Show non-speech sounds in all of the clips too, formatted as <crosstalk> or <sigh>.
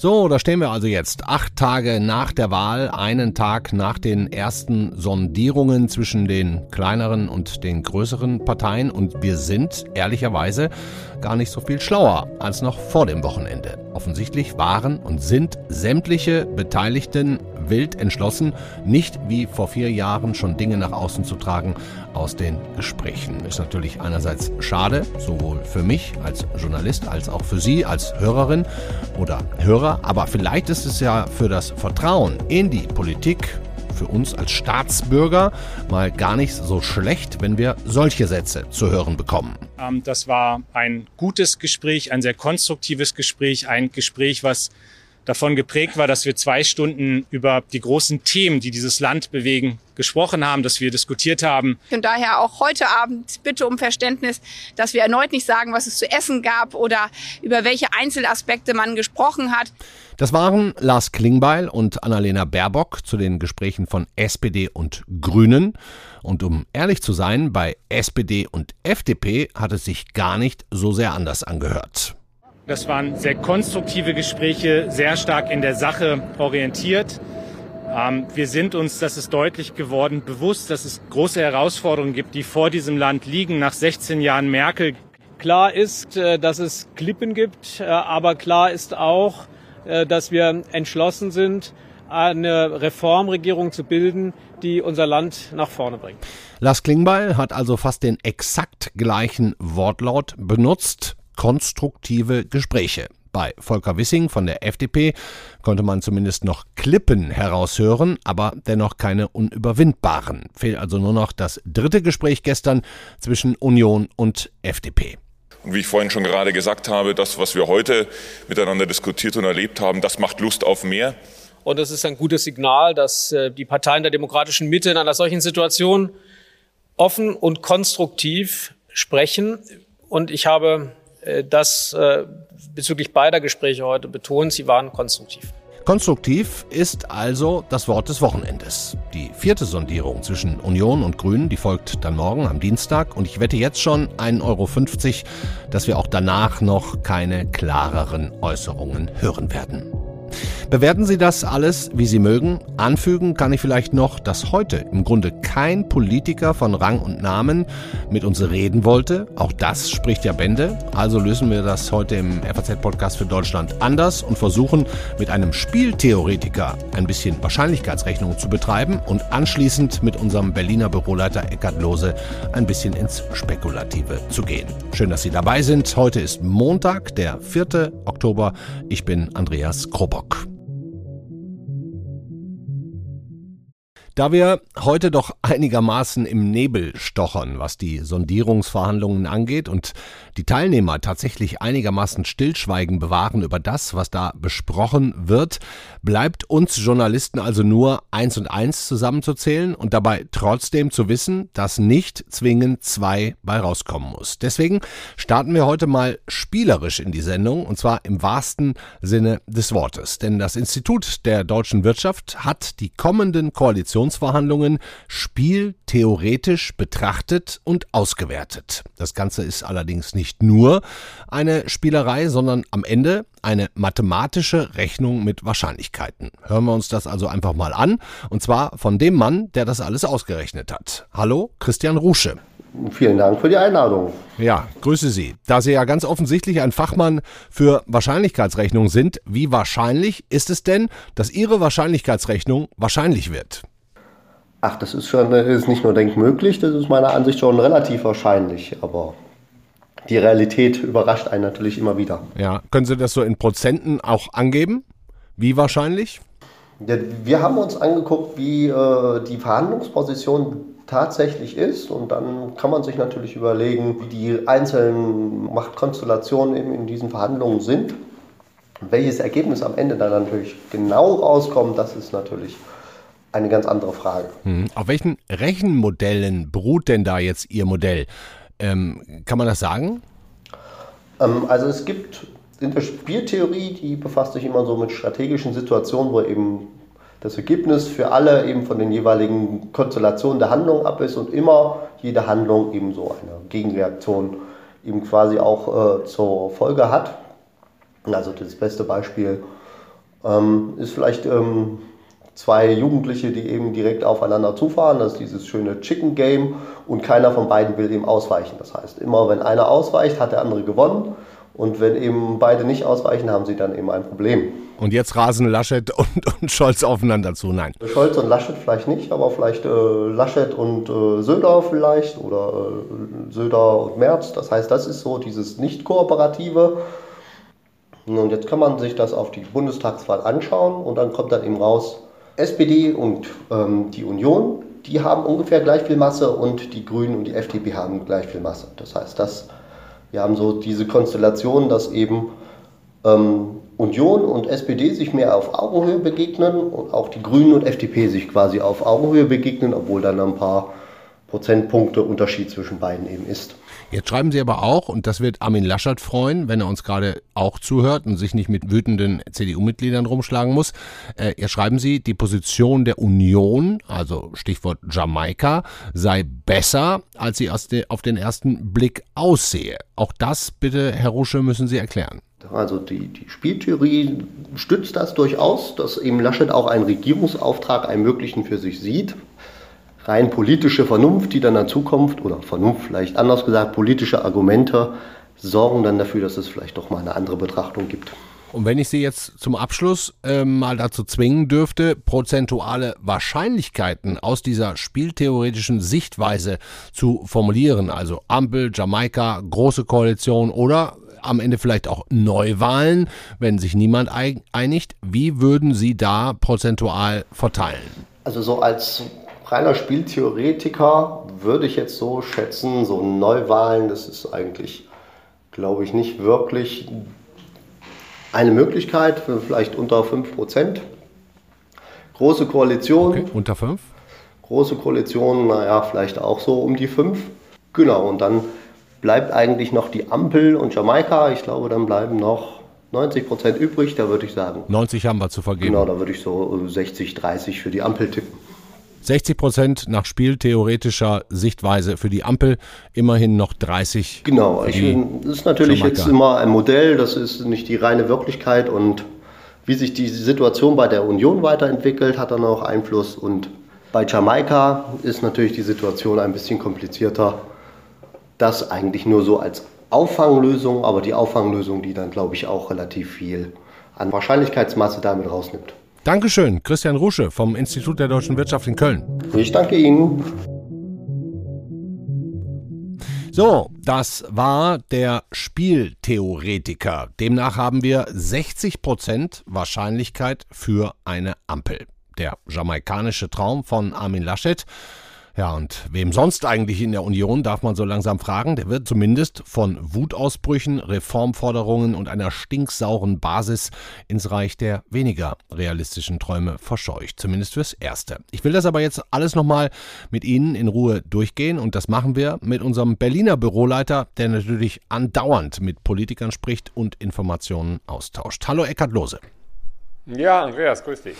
So, da stehen wir also jetzt. Acht Tage nach der Wahl, einen Tag nach den ersten Sondierungen zwischen den kleineren und den größeren Parteien. Und wir sind ehrlicherweise gar nicht so viel schlauer als noch vor dem Wochenende. Offensichtlich waren und sind sämtliche Beteiligten wild entschlossen, nicht wie vor vier Jahren schon Dinge nach außen zu tragen aus den Gesprächen. Ist natürlich einerseits schade, sowohl für mich als Journalist als auch für Sie als Hörerin oder Hörer, aber vielleicht ist es ja für das Vertrauen in die Politik für uns als Staatsbürger mal gar nicht so schlecht, wenn wir solche Sätze zu hören bekommen. Ähm, das war ein gutes Gespräch, ein sehr konstruktives Gespräch, ein Gespräch, was davon geprägt war, dass wir zwei Stunden über die großen Themen, die dieses Land bewegen, gesprochen haben, dass wir diskutiert haben. Und daher auch heute Abend bitte um Verständnis, dass wir erneut nicht sagen, was es zu essen gab oder über welche Einzelaspekte man gesprochen hat. Das waren Lars Klingbeil und Annalena Baerbock zu den Gesprächen von SPD und Grünen. Und um ehrlich zu sein, bei SPD und FDP hat es sich gar nicht so sehr anders angehört. Das waren sehr konstruktive Gespräche, sehr stark in der Sache orientiert. Ähm, wir sind uns, das ist deutlich geworden, bewusst, dass es große Herausforderungen gibt, die vor diesem Land liegen nach 16 Jahren Merkel. Klar ist, äh, dass es Klippen gibt, äh, aber klar ist auch, äh, dass wir entschlossen sind, eine Reformregierung zu bilden, die unser Land nach vorne bringt. Lars Klingbeil hat also fast den exakt gleichen Wortlaut benutzt konstruktive Gespräche. Bei Volker Wissing von der FDP konnte man zumindest noch Klippen heraushören, aber dennoch keine unüberwindbaren. Fehlt also nur noch das dritte Gespräch gestern zwischen Union und FDP. Und wie ich vorhin schon gerade gesagt habe, das, was wir heute miteinander diskutiert und erlebt haben, das macht Lust auf mehr. Und es ist ein gutes Signal, dass äh, die Parteien der demokratischen Mitte in einer solchen Situation offen und konstruktiv sprechen. Und ich habe das äh, bezüglich beider Gespräche heute betont, sie waren konstruktiv. Konstruktiv ist also das Wort des Wochenendes. Die vierte Sondierung zwischen Union und Grünen, die folgt dann morgen am Dienstag und ich wette jetzt schon 1,50 Euro, dass wir auch danach noch keine klareren Äußerungen hören werden. Bewerten Sie das alles, wie Sie mögen. Anfügen kann ich vielleicht noch, dass heute im Grunde kein Politiker von Rang und Namen mit uns reden wollte. Auch das spricht ja Bände. Also lösen wir das heute im FAZ-Podcast für Deutschland anders und versuchen mit einem Spieltheoretiker ein bisschen Wahrscheinlichkeitsrechnung zu betreiben und anschließend mit unserem Berliner Büroleiter Eckhard Lose ein bisschen ins Spekulative zu gehen. Schön, dass Sie dabei sind. Heute ist Montag, der 4. Oktober. Ich bin Andreas Krobock. Da wir heute doch einigermaßen im Nebel stochern, was die Sondierungsverhandlungen angeht und die Teilnehmer tatsächlich einigermaßen Stillschweigen bewahren über das, was da besprochen wird, bleibt uns Journalisten also nur eins und eins zusammenzuzählen und dabei trotzdem zu wissen, dass nicht zwingend zwei bei rauskommen muss. Deswegen starten wir heute mal spielerisch in die Sendung und zwar im wahrsten Sinne des Wortes. Denn das Institut der deutschen Wirtschaft hat die kommenden Koalitionen Koalitionsverhandlungen spieltheoretisch betrachtet und ausgewertet. Das Ganze ist allerdings nicht nur eine Spielerei, sondern am Ende eine mathematische Rechnung mit Wahrscheinlichkeiten. Hören wir uns das also einfach mal an, und zwar von dem Mann, der das alles ausgerechnet hat. Hallo, Christian Rusche. Vielen Dank für die Einladung. Ja, grüße Sie. Da Sie ja ganz offensichtlich ein Fachmann für Wahrscheinlichkeitsrechnung sind, wie wahrscheinlich ist es denn, dass Ihre Wahrscheinlichkeitsrechnung wahrscheinlich wird? Ach, das ist schon ist nicht nur denkmöglich, das ist meiner Ansicht schon relativ wahrscheinlich, aber die Realität überrascht einen natürlich immer wieder. Ja, können Sie das so in Prozenten auch angeben? Wie wahrscheinlich? Ja, wir haben uns angeguckt, wie äh, die Verhandlungsposition tatsächlich ist und dann kann man sich natürlich überlegen, wie die einzelnen Machtkonstellationen in, in diesen Verhandlungen sind. Welches Ergebnis am Ende dann natürlich genau rauskommt, das ist natürlich eine ganz andere Frage. Hm. Auf welchen Rechenmodellen beruht denn da jetzt Ihr Modell? Ähm, kann man das sagen? Ähm, also es gibt in der Spieltheorie, die befasst sich immer so mit strategischen Situationen, wo eben das Ergebnis für alle eben von den jeweiligen Konstellationen der Handlung ab ist und immer jede Handlung eben so eine Gegenreaktion eben quasi auch äh, zur Folge hat. Also das beste Beispiel ähm, ist vielleicht ähm, zwei Jugendliche, die eben direkt aufeinander zufahren. Das ist dieses schöne Chicken Game und keiner von beiden will eben ausweichen. Das heißt, immer wenn einer ausweicht, hat der andere gewonnen. Und wenn eben beide nicht ausweichen, haben sie dann eben ein Problem. Und jetzt rasen Laschet <laughs> und, und Scholz aufeinander zu. Nein. Scholz und Laschet vielleicht nicht, aber vielleicht äh, Laschet und äh, Söder vielleicht oder äh, Söder und Merz. Das heißt, das ist so dieses Nicht-Kooperative. Und jetzt kann man sich das auf die Bundestagswahl anschauen und dann kommt dann eben raus, SPD und ähm, die Union, die haben ungefähr gleich viel Masse und die Grünen und die FDP haben gleich viel Masse. Das heißt, dass wir haben so diese Konstellation, dass eben ähm, Union und SPD sich mehr auf Augenhöhe begegnen und auch die Grünen und FDP sich quasi auf Augenhöhe begegnen, obwohl dann ein paar Prozentpunkte Unterschied zwischen beiden eben ist. Jetzt schreiben Sie aber auch, und das wird Armin Laschet freuen, wenn er uns gerade auch zuhört und sich nicht mit wütenden CDU-Mitgliedern rumschlagen muss. Äh, hier schreiben Sie, die Position der Union, also Stichwort Jamaika, sei besser, als sie auf den ersten Blick aussehe. Auch das bitte, Herr Rusche, müssen Sie erklären. Also die, die Spieltheorie stützt das durchaus, dass eben Laschet auch einen Regierungsauftrag ermöglichen für sich sieht rein politische Vernunft, die dann dazukommt, oder Vernunft vielleicht anders gesagt, politische Argumente sorgen dann dafür, dass es vielleicht doch mal eine andere Betrachtung gibt. Und wenn ich Sie jetzt zum Abschluss äh, mal dazu zwingen dürfte, prozentuale Wahrscheinlichkeiten aus dieser spieltheoretischen Sichtweise zu formulieren, also Ampel, Jamaika, große Koalition oder am Ende vielleicht auch Neuwahlen, wenn sich niemand einigt, wie würden Sie da prozentual verteilen? Also so als reiner Spieltheoretiker würde ich jetzt so schätzen, so Neuwahlen, das ist eigentlich, glaube ich, nicht wirklich eine Möglichkeit, vielleicht unter 5%. Große Koalition. Okay, unter 5? Große Koalition, naja, vielleicht auch so um die 5. Genau, und dann bleibt eigentlich noch die Ampel und Jamaika. Ich glaube, dann bleiben noch 90% übrig, da würde ich sagen. 90 haben wir zu vergeben. Genau, da würde ich so 60, 30 für die Ampel tippen. 60 Prozent nach spieltheoretischer Sichtweise für die Ampel, immerhin noch 30. Genau, ich, das ist natürlich Jamaika. jetzt immer ein Modell, das ist nicht die reine Wirklichkeit und wie sich die Situation bei der Union weiterentwickelt, hat dann auch Einfluss und bei Jamaika ist natürlich die Situation ein bisschen komplizierter. Das eigentlich nur so als Auffanglösung, aber die Auffanglösung, die dann glaube ich auch relativ viel an Wahrscheinlichkeitsmasse damit rausnimmt. Dankeschön, Christian Rusche vom Institut der deutschen Wirtschaft in Köln. Ich danke Ihnen. So, das war der Spieltheoretiker. Demnach haben wir 60% Wahrscheinlichkeit für eine Ampel. Der jamaikanische Traum von Armin Laschet ja, und wem sonst eigentlich in der Union, darf man so langsam fragen, der wird zumindest von Wutausbrüchen, Reformforderungen und einer stinksauren Basis ins Reich der weniger realistischen Träume verscheucht. Zumindest fürs Erste. Ich will das aber jetzt alles nochmal mit Ihnen in Ruhe durchgehen und das machen wir mit unserem Berliner Büroleiter, der natürlich andauernd mit Politikern spricht und Informationen austauscht. Hallo Eckhard Lose. Ja, Andreas, grüß dich.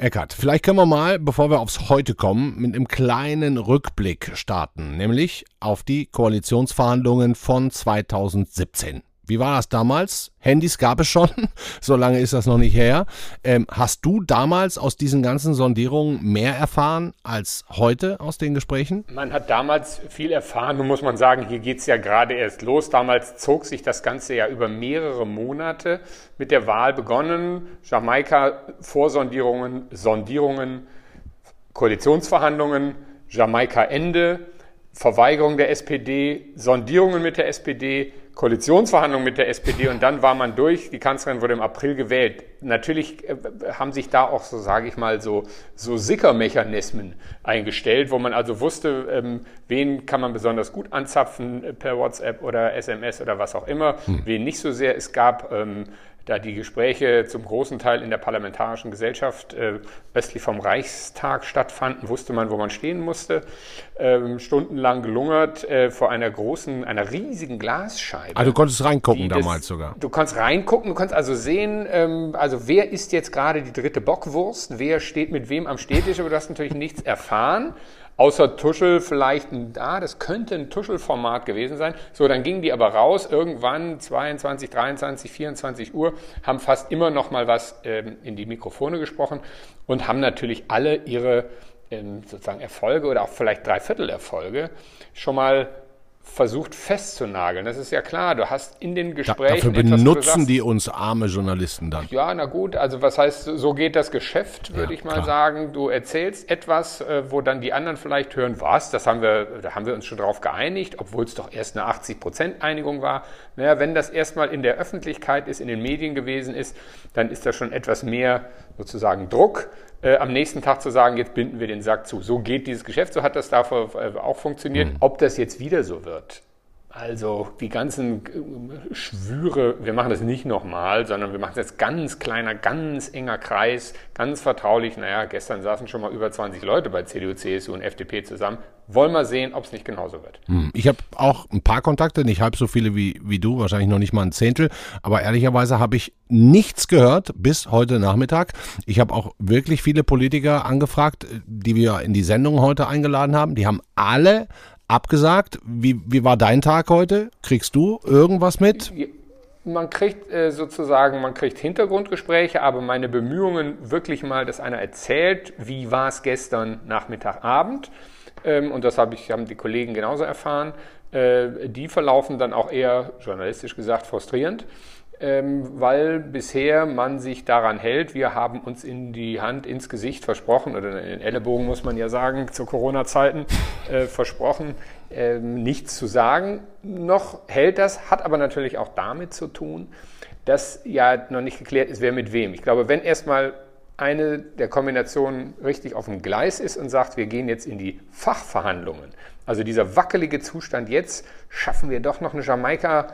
Eckart, vielleicht können wir mal, bevor wir aufs Heute kommen, mit einem kleinen Rückblick starten, nämlich auf die Koalitionsverhandlungen von 2017. Wie war das damals? Handys gab es schon, <laughs> so lange ist das noch nicht her. Ähm, hast du damals aus diesen ganzen Sondierungen mehr erfahren als heute aus den Gesprächen? Man hat damals viel erfahren. Nun muss man sagen, hier geht es ja gerade erst los. Damals zog sich das Ganze ja über mehrere Monate mit der Wahl begonnen. Jamaika, Vorsondierungen, Sondierungen, Koalitionsverhandlungen, Jamaika Ende, Verweigerung der SPD, Sondierungen mit der SPD, Koalitionsverhandlungen mit der SPD und dann war man durch. Die Kanzlerin wurde im April gewählt. Natürlich äh, haben sich da auch so, sage ich mal, so, so Sickermechanismen eingestellt, wo man also wusste, ähm, wen kann man besonders gut anzapfen äh, per WhatsApp oder SMS oder was auch immer, hm. wen nicht so sehr. Es gab ähm, da die Gespräche zum großen Teil in der parlamentarischen Gesellschaft äh, östlich vom Reichstag stattfanden, wusste man, wo man stehen musste. Ähm, stundenlang gelungert äh, vor einer großen, einer riesigen Glasscheibe. Also du konntest reingucken damals das, sogar. Du konntest reingucken, du konntest also sehen, ähm, also wer ist jetzt gerade die dritte Bockwurst, wer steht mit wem am Städtisch, aber du hast natürlich <laughs> nichts erfahren. Außer Tuschel vielleicht, ah, das könnte ein Tuschelformat gewesen sein. So, dann gingen die aber raus, irgendwann 22, 23, 24 Uhr, haben fast immer noch mal was ähm, in die Mikrofone gesprochen und haben natürlich alle ihre ähm, sozusagen Erfolge oder auch vielleicht Dreiviertelerfolge schon mal versucht festzunageln. Das ist ja klar. Du hast in den Gesprächen. Da, dafür benutzen die uns arme Journalisten dann. Ja, na gut. Also was heißt, so geht das Geschäft, würde ja, ich mal klar. sagen. Du erzählst etwas, äh, wo dann die anderen vielleicht hören, was? Das haben wir, da haben wir uns schon drauf geeinigt, obwohl es doch erst eine 80 Prozent Einigung war. Naja, wenn das erstmal in der Öffentlichkeit ist, in den Medien gewesen ist, dann ist da schon etwas mehr sozusagen Druck äh, am nächsten Tag zu sagen, jetzt binden wir den Sack zu. So geht dieses Geschäft, so hat das davor äh, auch funktioniert. Mhm. Ob das jetzt wieder so wird, also die ganzen äh, Schwüre, wir machen das nicht nochmal, sondern wir machen das ganz kleiner, ganz enger Kreis, ganz vertraulich. Naja, gestern saßen schon mal über 20 Leute bei CDU, CSU und FDP zusammen. Wollen wir sehen, ob es nicht genauso wird. Hm, ich habe auch ein paar Kontakte, nicht halb so viele wie, wie du, wahrscheinlich noch nicht mal ein Zehntel, aber ehrlicherweise habe ich nichts gehört bis heute Nachmittag. Ich habe auch wirklich viele Politiker angefragt, die wir in die Sendung heute eingeladen haben. Die haben alle abgesagt. Wie, wie war dein Tag heute? Kriegst du irgendwas mit? Man kriegt äh, sozusagen, man kriegt Hintergrundgespräche, aber meine Bemühungen wirklich mal, dass einer erzählt, wie war es gestern Nachmittag, Abend, ähm, und das hab ich, haben die Kollegen genauso erfahren, äh, die verlaufen dann auch eher, journalistisch gesagt, frustrierend weil bisher man sich daran hält, wir haben uns in die Hand, ins Gesicht versprochen, oder in den Ellenbogen muss man ja sagen, zu Corona-Zeiten äh, versprochen, äh, nichts zu sagen. Noch hält das, hat aber natürlich auch damit zu tun, dass ja noch nicht geklärt ist, wer mit wem. Ich glaube, wenn erstmal eine der Kombinationen richtig auf dem Gleis ist und sagt, wir gehen jetzt in die Fachverhandlungen, also dieser wackelige Zustand jetzt, schaffen wir doch noch eine Jamaika-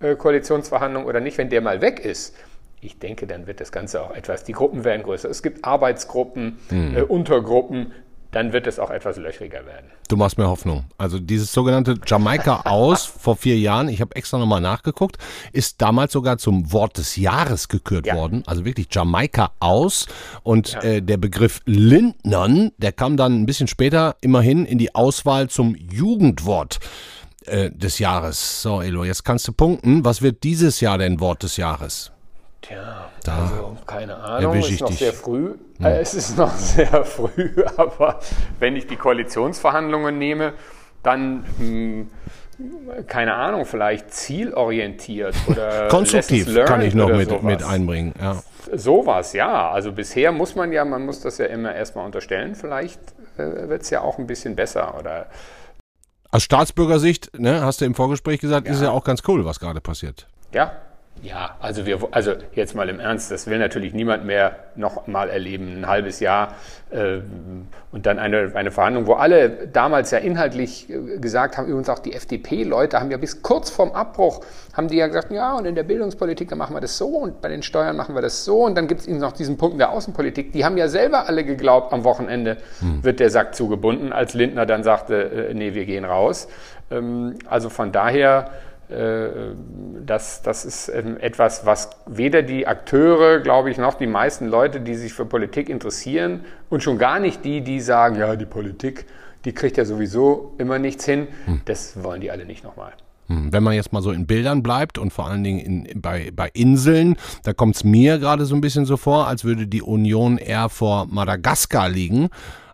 Koalitionsverhandlungen oder nicht, wenn der mal weg ist, ich denke, dann wird das Ganze auch etwas, die Gruppen werden größer. Es gibt Arbeitsgruppen, mhm. äh, Untergruppen, dann wird es auch etwas löchriger werden. Du machst mir Hoffnung. Also dieses sogenannte Jamaika <laughs> aus vor vier Jahren, ich habe extra nochmal nachgeguckt, ist damals sogar zum Wort des Jahres gekürt ja. worden. Also wirklich Jamaika aus. Und ja. äh, der Begriff Lindnern, der kam dann ein bisschen später immerhin in die Auswahl zum Jugendwort äh, des Jahres. So, Elo, jetzt kannst du punkten. Was wird dieses Jahr dein Wort des Jahres? Tja, da also keine Ahnung, es ist noch sehr früh. Hm. Äh, es ist noch <laughs> sehr früh, aber wenn ich die Koalitionsverhandlungen nehme, dann mh, hm, keine Ahnung, vielleicht zielorientiert oder <laughs> konstruktiv kann ich noch mit, mit einbringen. Ja. Sowas, ja. Also bisher muss man ja, man muss das ja immer erstmal unterstellen. Vielleicht äh, wird es ja auch ein bisschen besser oder aus Staatsbürgersicht, ne, hast du im Vorgespräch gesagt, ja. ist ja auch ganz cool, was gerade passiert. Ja, ja, also wir, also jetzt mal im Ernst, das will natürlich niemand mehr noch mal erleben, ein halbes Jahr äh, und dann eine, eine Verhandlung, wo alle damals ja inhaltlich äh, gesagt haben, übrigens auch die FDP-Leute haben ja bis kurz vorm Abbruch, haben die ja gesagt, ja und in der Bildungspolitik, da machen wir das so und bei den Steuern machen wir das so und dann gibt es eben noch diesen Punkt in der Außenpolitik, die haben ja selber alle geglaubt, am Wochenende hm. wird der Sack zugebunden, als Lindner dann sagte, äh, nee, wir gehen raus. Ähm, also von daher das, das ist ähm, etwas, was weder die Akteure, glaube ich, noch die meisten Leute, die sich für Politik interessieren und schon gar nicht die, die sagen, ja, die Politik, die kriegt ja sowieso immer nichts hin, hm. das wollen die alle nicht nochmal. Hm, wenn man jetzt mal so in Bildern bleibt und vor allen Dingen in, bei, bei Inseln, da kommt es mir gerade so ein bisschen so vor, als würde die Union eher vor Madagaskar liegen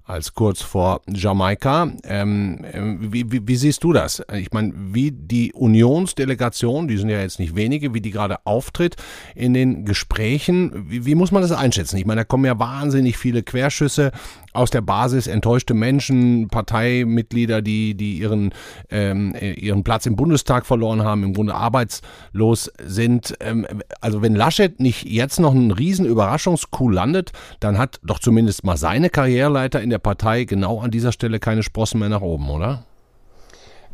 als kurz vor Jamaika. Ähm, ähm, wie, wie, wie, siehst du das? Ich meine, wie die Unionsdelegation, die sind ja jetzt nicht wenige, wie die gerade auftritt in den Gesprächen, wie, wie muss man das einschätzen? Ich meine, da kommen ja wahnsinnig viele Querschüsse aus der Basis, enttäuschte Menschen, Parteimitglieder, die, die ihren, ähm, ihren Platz im Bundestag verloren haben, im Grunde arbeitslos sind. Ähm, also wenn Laschet nicht jetzt noch einen riesen Überraschungskuh landet, dann hat doch zumindest mal seine Karriereleiter in der Partei genau an dieser Stelle keine Sprossen mehr nach oben, oder?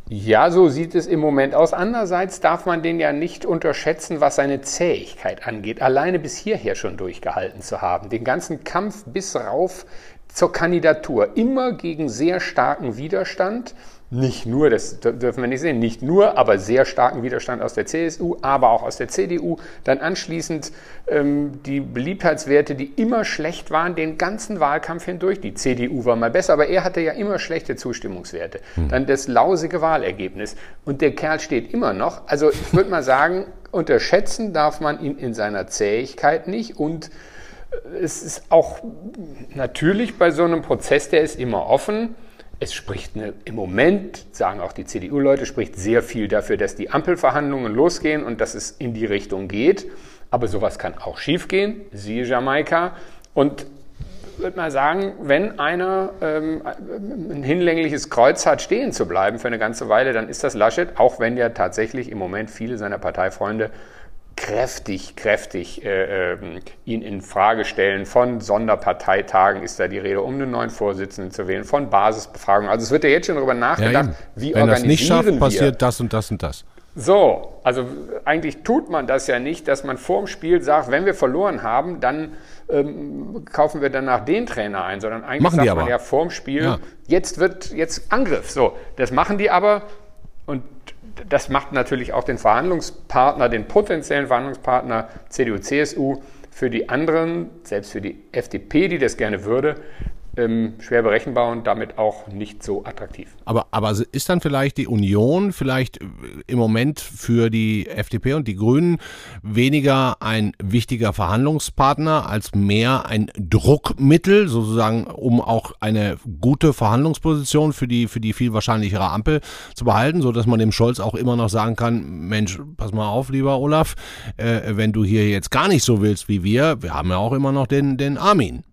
Ja, so sieht es im Moment aus. Andererseits darf man den ja nicht unterschätzen, was seine Zähigkeit angeht, alleine bis hierher schon durchgehalten zu haben. Den ganzen Kampf bis rauf zur Kandidatur, immer gegen sehr starken Widerstand, nicht nur, das dürfen wir nicht sehen, nicht nur, aber sehr starken Widerstand aus der CSU, aber auch aus der CDU. Dann anschließend ähm, die Beliebtheitswerte, die immer schlecht waren, den ganzen Wahlkampf hindurch. Die CDU war mal besser, aber er hatte ja immer schlechte Zustimmungswerte. Hm. Dann das lausige Wahlergebnis. Und der Kerl steht immer noch. Also ich würde mal sagen, <laughs> unterschätzen darf man ihn in seiner Zähigkeit nicht und es ist auch natürlich bei so einem Prozess, der ist immer offen es spricht eine, im Moment, sagen auch die CDU-Leute, spricht sehr viel dafür, dass die Ampelverhandlungen losgehen und dass es in die Richtung geht. Aber sowas kann auch schiefgehen, siehe Jamaika. Und ich würde mal sagen, wenn einer ähm, ein hinlängliches Kreuz hat, stehen zu bleiben für eine ganze Weile, dann ist das Laschet, auch wenn ja tatsächlich im Moment viele seiner Parteifreunde kräftig, kräftig äh, äh, ihn in Frage stellen. Von Sonderparteitagen ist da die Rede, um einen neuen Vorsitzenden zu wählen, von Basisbefragungen. Also es wird ja jetzt schon darüber nachgedacht, ja, wie Wenn organisieren das nicht schafft, wir. passiert das und das und das. So, also eigentlich tut man das ja nicht, dass man vorm Spiel sagt, wenn wir verloren haben, dann ähm, kaufen wir danach den Trainer ein, sondern eigentlich machen sagt man ja vorm Spiel, ja. jetzt wird jetzt Angriff. So, das machen die aber und das macht natürlich auch den Verhandlungspartner, den potenziellen Verhandlungspartner CDU, CSU für die anderen, selbst für die FDP, die das gerne würde, ähm, schwer berechenbar und damit auch nicht so attraktiv. Aber, aber ist dann vielleicht die Union vielleicht äh, im Moment für die FDP und die Grünen weniger ein wichtiger Verhandlungspartner als mehr ein Druckmittel, sozusagen, um auch eine gute Verhandlungsposition für die, für die viel wahrscheinlichere Ampel zu behalten, so dass man dem Scholz auch immer noch sagen kann, Mensch, pass mal auf, lieber Olaf, äh, wenn du hier jetzt gar nicht so willst wie wir, wir haben ja auch immer noch den, den Armin.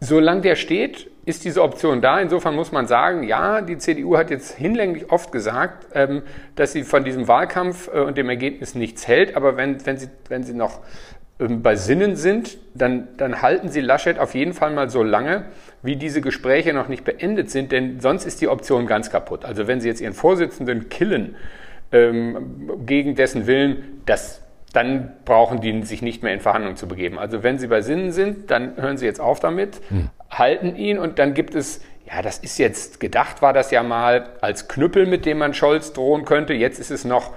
Solange der steht, ist diese Option da. Insofern muss man sagen, ja, die CDU hat jetzt hinlänglich oft gesagt, ähm, dass sie von diesem Wahlkampf äh, und dem Ergebnis nichts hält. Aber wenn, wenn, sie, wenn sie noch ähm, bei Sinnen sind, dann, dann halten sie Laschet auf jeden Fall mal so lange, wie diese Gespräche noch nicht beendet sind. Denn sonst ist die Option ganz kaputt. Also wenn sie jetzt ihren Vorsitzenden killen, ähm, gegen dessen Willen, das dann brauchen die sich nicht mehr in Verhandlungen zu begeben. Also wenn sie bei Sinnen sind, dann hören sie jetzt auf damit, hm. halten ihn und dann gibt es, ja, das ist jetzt gedacht, war das ja mal als Knüppel, mit dem man Scholz drohen könnte. Jetzt ist es noch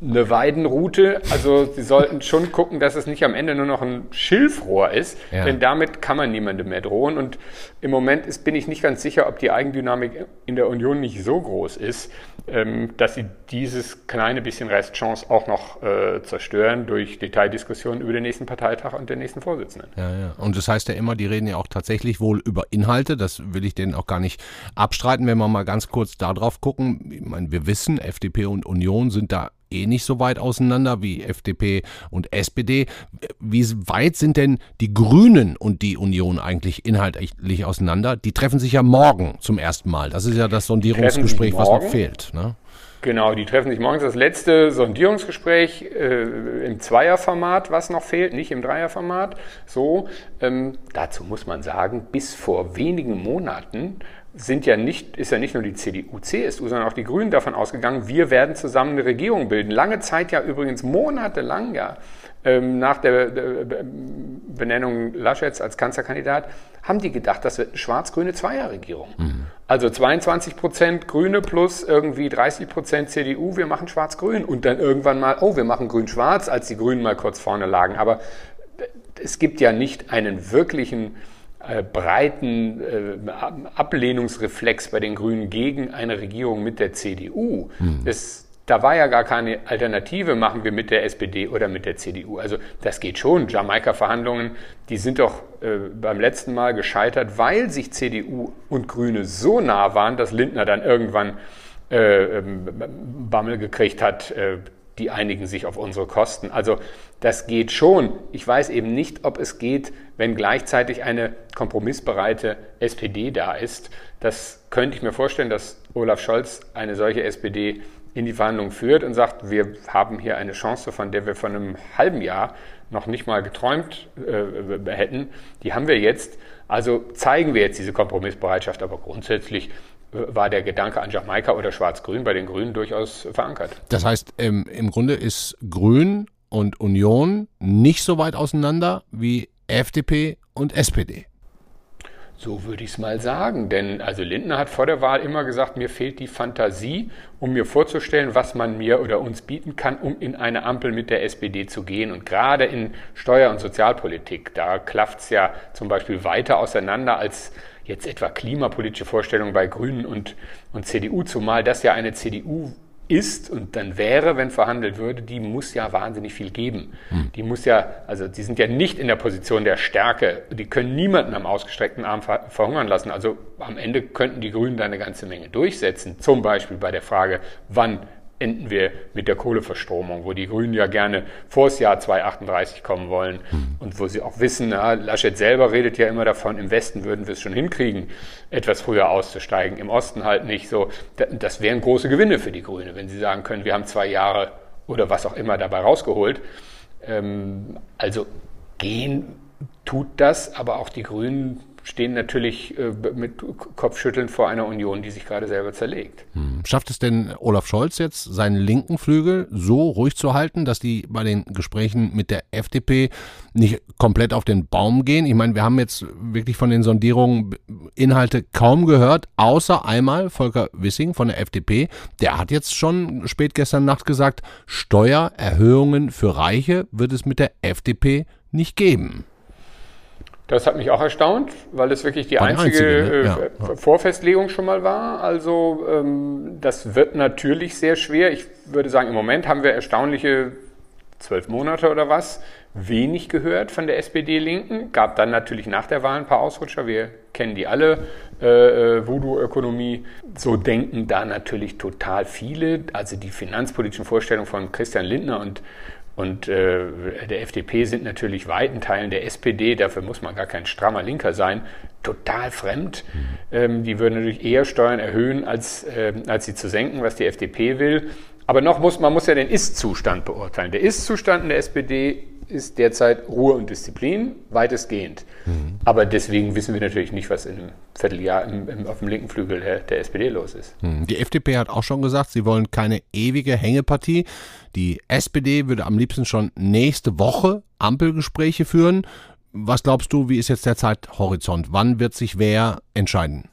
eine Weidenroute. Also sie sollten schon gucken, dass es nicht am Ende nur noch ein Schilfrohr ist, ja. denn damit kann man niemandem mehr drohen. Und im Moment ist, bin ich nicht ganz sicher, ob die Eigendynamik in der Union nicht so groß ist, ähm, dass sie dieses kleine bisschen Restchance auch noch äh, zerstören durch Detaildiskussionen über den nächsten Parteitag und den nächsten Vorsitzenden. Ja, ja. Und das heißt ja immer, die reden ja auch tatsächlich wohl über Inhalte. Das will ich denen auch gar nicht abstreiten, wenn wir mal ganz kurz darauf gucken. Ich meine, wir wissen, FDP und Union sind da eh nicht so weit auseinander wie FDP und SPD. Wie weit sind denn die Grünen und die Union eigentlich inhaltlich auseinander? Die treffen sich ja morgen zum ersten Mal. Das ist ja das Sondierungsgespräch, was noch fehlt. Ne? Genau, die treffen sich morgens. Das letzte Sondierungsgespräch äh, im Zweierformat, was noch fehlt, nicht im Dreierformat. So, ähm, dazu muss man sagen, bis vor wenigen Monaten sind ja nicht, ist ja nicht nur die CDU, CSU, sondern auch die Grünen davon ausgegangen, wir werden zusammen eine Regierung bilden. Lange Zeit ja übrigens monatelang ja ähm, nach der, Benennung Laschets als Kanzlerkandidat haben die gedacht, das wird eine schwarz-grüne Zweierregierung. Mhm. Also 22 Prozent Grüne plus irgendwie 30 Prozent CDU, wir machen schwarz-grün. Und dann irgendwann mal, oh, wir machen grün-schwarz, als die Grünen mal kurz vorne lagen. Aber es gibt ja nicht einen wirklichen äh, breiten äh, Ablehnungsreflex bei den Grünen gegen eine Regierung mit der CDU. Hm. Das, da war ja gar keine Alternative, machen wir mit der SPD oder mit der CDU. Also das geht schon. Jamaika-Verhandlungen, die sind doch äh, beim letzten Mal gescheitert, weil sich CDU und Grüne so nah waren, dass Lindner dann irgendwann äh, ähm, Bammel gekriegt hat, äh, die einigen sich auf unsere Kosten. Also das geht schon. Ich weiß eben nicht, ob es geht, wenn gleichzeitig eine kompromissbereite SPD da ist. Das könnte ich mir vorstellen, dass Olaf Scholz eine solche SPD in die Verhandlungen führt und sagt, wir haben hier eine Chance, von der wir vor einem halben Jahr noch nicht mal geträumt äh, hätten. Die haben wir jetzt. Also zeigen wir jetzt diese Kompromissbereitschaft. Aber grundsätzlich war der Gedanke an Jamaika oder Schwarz-Grün bei den Grünen durchaus verankert. Das heißt, ähm, im Grunde ist Grün und Union nicht so weit auseinander wie FDP und SPD. So würde ich es mal sagen. Denn also Lindner hat vor der Wahl immer gesagt, mir fehlt die Fantasie, um mir vorzustellen, was man mir oder uns bieten kann, um in eine Ampel mit der SPD zu gehen. Und gerade in Steuer- und Sozialpolitik, da klafft es ja zum Beispiel weiter auseinander als jetzt etwa klimapolitische Vorstellungen bei Grünen und, und CDU, zumal das ja eine CDU ist und dann wäre, wenn verhandelt würde, die muss ja wahnsinnig viel geben. Hm. Die muss ja, also die sind ja nicht in der Position der Stärke. Die können niemanden am ausgestreckten Arm ver verhungern lassen. Also am Ende könnten die Grünen da eine ganze Menge durchsetzen. Zum Beispiel bei der Frage, wann enden wir mit der Kohleverstromung, wo die Grünen ja gerne vor das Jahr 2038 kommen wollen mhm. und wo sie auch wissen, na, Laschet selber redet ja immer davon, im Westen würden wir es schon hinkriegen, etwas früher auszusteigen, im Osten halt nicht so. Das wären große Gewinne für die Grüne, wenn sie sagen können, wir haben zwei Jahre oder was auch immer dabei rausgeholt. Ähm, also gehen tut das, aber auch die Grünen stehen natürlich äh, mit Kopfschütteln vor einer Union, die sich gerade selber zerlegt. Hm. Schafft es denn Olaf Scholz jetzt, seinen linken Flügel so ruhig zu halten, dass die bei den Gesprächen mit der FDP nicht komplett auf den Baum gehen? Ich meine, wir haben jetzt wirklich von den Sondierungen Inhalte kaum gehört, außer einmal Volker Wissing von der FDP. Der hat jetzt schon spät gestern Nacht gesagt, Steuererhöhungen für Reiche wird es mit der FDP nicht geben. Das hat mich auch erstaunt, weil es wirklich die einzige, einzige ne? ja. Äh, Vorfestlegung schon mal war. Also ähm, das wird natürlich sehr schwer. Ich würde sagen, im Moment haben wir erstaunliche zwölf Monate oder was wenig gehört von der SPD-Linken. Gab dann natürlich nach der Wahl ein paar Ausrutscher. Wir kennen die alle. Äh, äh, Voodoo-Ökonomie. So denken da natürlich total viele. Also die finanzpolitischen Vorstellungen von Christian Lindner und und äh, der FDP sind natürlich weiten Teilen der SPD, dafür muss man gar kein strammer Linker sein, total fremd. Mhm. Ähm, die würden natürlich eher Steuern erhöhen, als, äh, als sie zu senken, was die FDP will. Aber noch muss man muss ja den Ist-Zustand beurteilen. Der Ist-Zustand in der SPD ist derzeit Ruhe und Disziplin, weitestgehend. Mhm. Aber deswegen wissen wir natürlich nicht, was in einem Vierteljahr im, im, auf dem linken Flügel der, der SPD los ist. Mhm. Die FDP hat auch schon gesagt, sie wollen keine ewige Hängepartie. Die SPD würde am liebsten schon nächste Woche Ampelgespräche führen. Was glaubst du, wie ist jetzt der Zeithorizont? Wann wird sich wer entscheiden?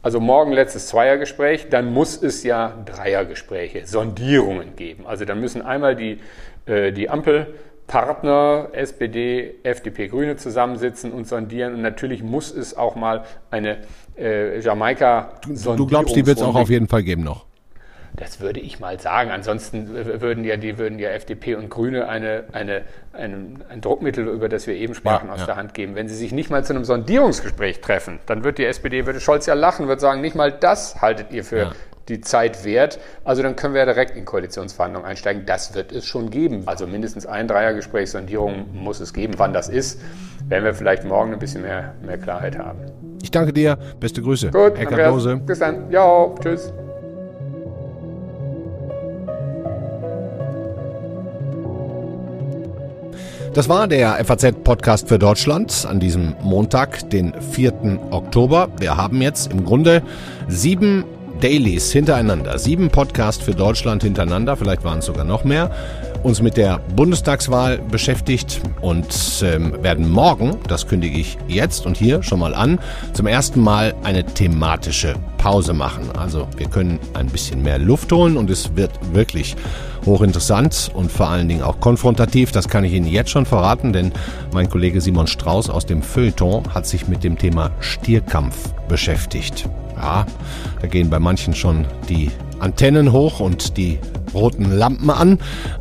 Also morgen letztes Zweiergespräch, dann muss es ja Dreiergespräche, Sondierungen geben. Also dann müssen einmal die, äh, die Ampelpartner, SPD, FDP, Grüne zusammensitzen und sondieren. Und natürlich muss es auch mal eine äh, Jamaika-Sondierung Du glaubst, die wird es auch auf jeden Fall geben noch? Das würde ich mal sagen. Ansonsten würden ja die würden ja FDP und Grüne eine, eine, ein, ein Druckmittel, über das wir eben sprachen, ja, aus ja. der Hand geben. Wenn sie sich nicht mal zu einem Sondierungsgespräch treffen, dann wird die SPD, würde Scholz ja lachen, wird sagen, nicht mal das haltet ihr für ja. die Zeit wert. Also dann können wir ja direkt in Koalitionsverhandlungen einsteigen. Das wird es schon geben. Also mindestens ein Dreiergespräch, Sondierung muss es geben. Wann das ist, werden wir vielleicht morgen ein bisschen mehr, mehr Klarheit haben. Ich danke dir. Beste Grüße. Gut, Andreas, bis dann. Ja, tschüss. Das war der FAZ-Podcast für Deutschland an diesem Montag, den 4. Oktober. Wir haben jetzt im Grunde sieben Dailies hintereinander, sieben Podcasts für Deutschland hintereinander, vielleicht waren es sogar noch mehr, uns mit der Bundestagswahl beschäftigt und ähm, werden morgen, das kündige ich jetzt und hier schon mal an, zum ersten Mal eine thematische Pause machen. Also wir können ein bisschen mehr Luft holen und es wird wirklich hochinteressant und vor allen Dingen auch konfrontativ. Das kann ich Ihnen jetzt schon verraten, denn mein Kollege Simon Strauß aus dem Feuilleton hat sich mit dem Thema Stierkampf beschäftigt. Ja, da gehen bei manchen schon die Antennen hoch und die roten Lampen an.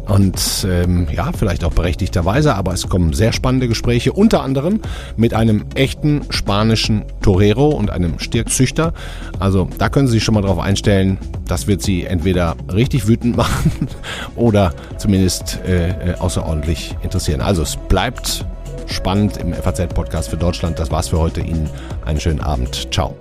Und ähm, ja, vielleicht auch berechtigterweise, aber es kommen sehr spannende Gespräche, unter anderem mit einem echten spanischen Torero und einem Stierzüchter. Also da können Sie sich schon mal drauf einstellen, das wird Sie entweder richtig wütend <laughs> machen oder zumindest äh, äh außerordentlich interessieren. Also es bleibt spannend im FAZ-Podcast für Deutschland. Das war's für heute. Ihnen einen schönen Abend. Ciao.